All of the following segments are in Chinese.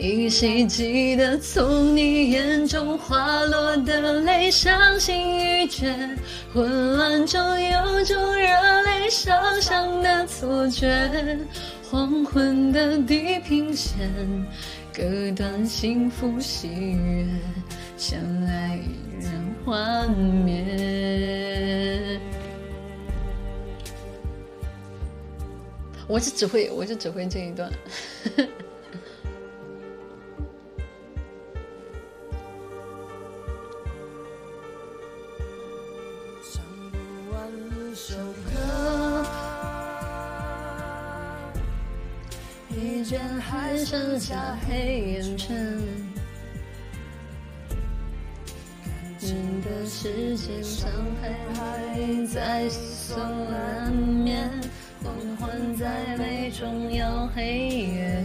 依稀记得从你眼中滑落的泪，伤心欲绝，混乱中有种热泪烧伤的错觉。黄昏的地平线，割断幸福喜悦，相爱已然幻灭。我就只会，我就只会这一段。一卷还剩下黑眼圈，你的世界伤害还在所难免，黄昏在美中有黑夜。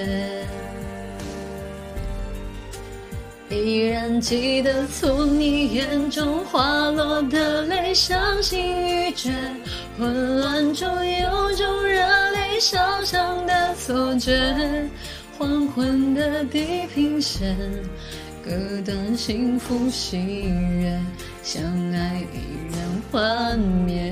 记得从你眼中滑落的泪，伤心欲绝，混乱中有种热泪烧伤的错觉。黄昏的地平线，割断幸福喜悦，相爱已然幻灭。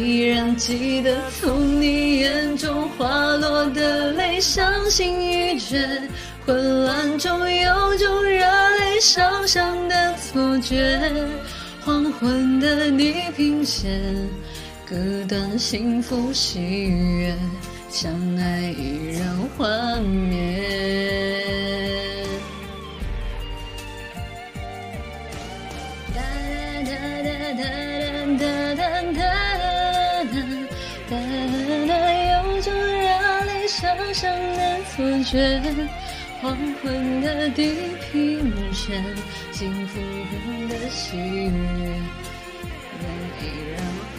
依然记得从你眼中滑落的泪，伤心欲绝，混乱中有种热泪烧伤的错觉，黄昏的地平线，割断幸福喜悦，相爱依然幻灭。哒哒哒哒哒哒哒哒。黄昏的地平线，幸福的喜悦，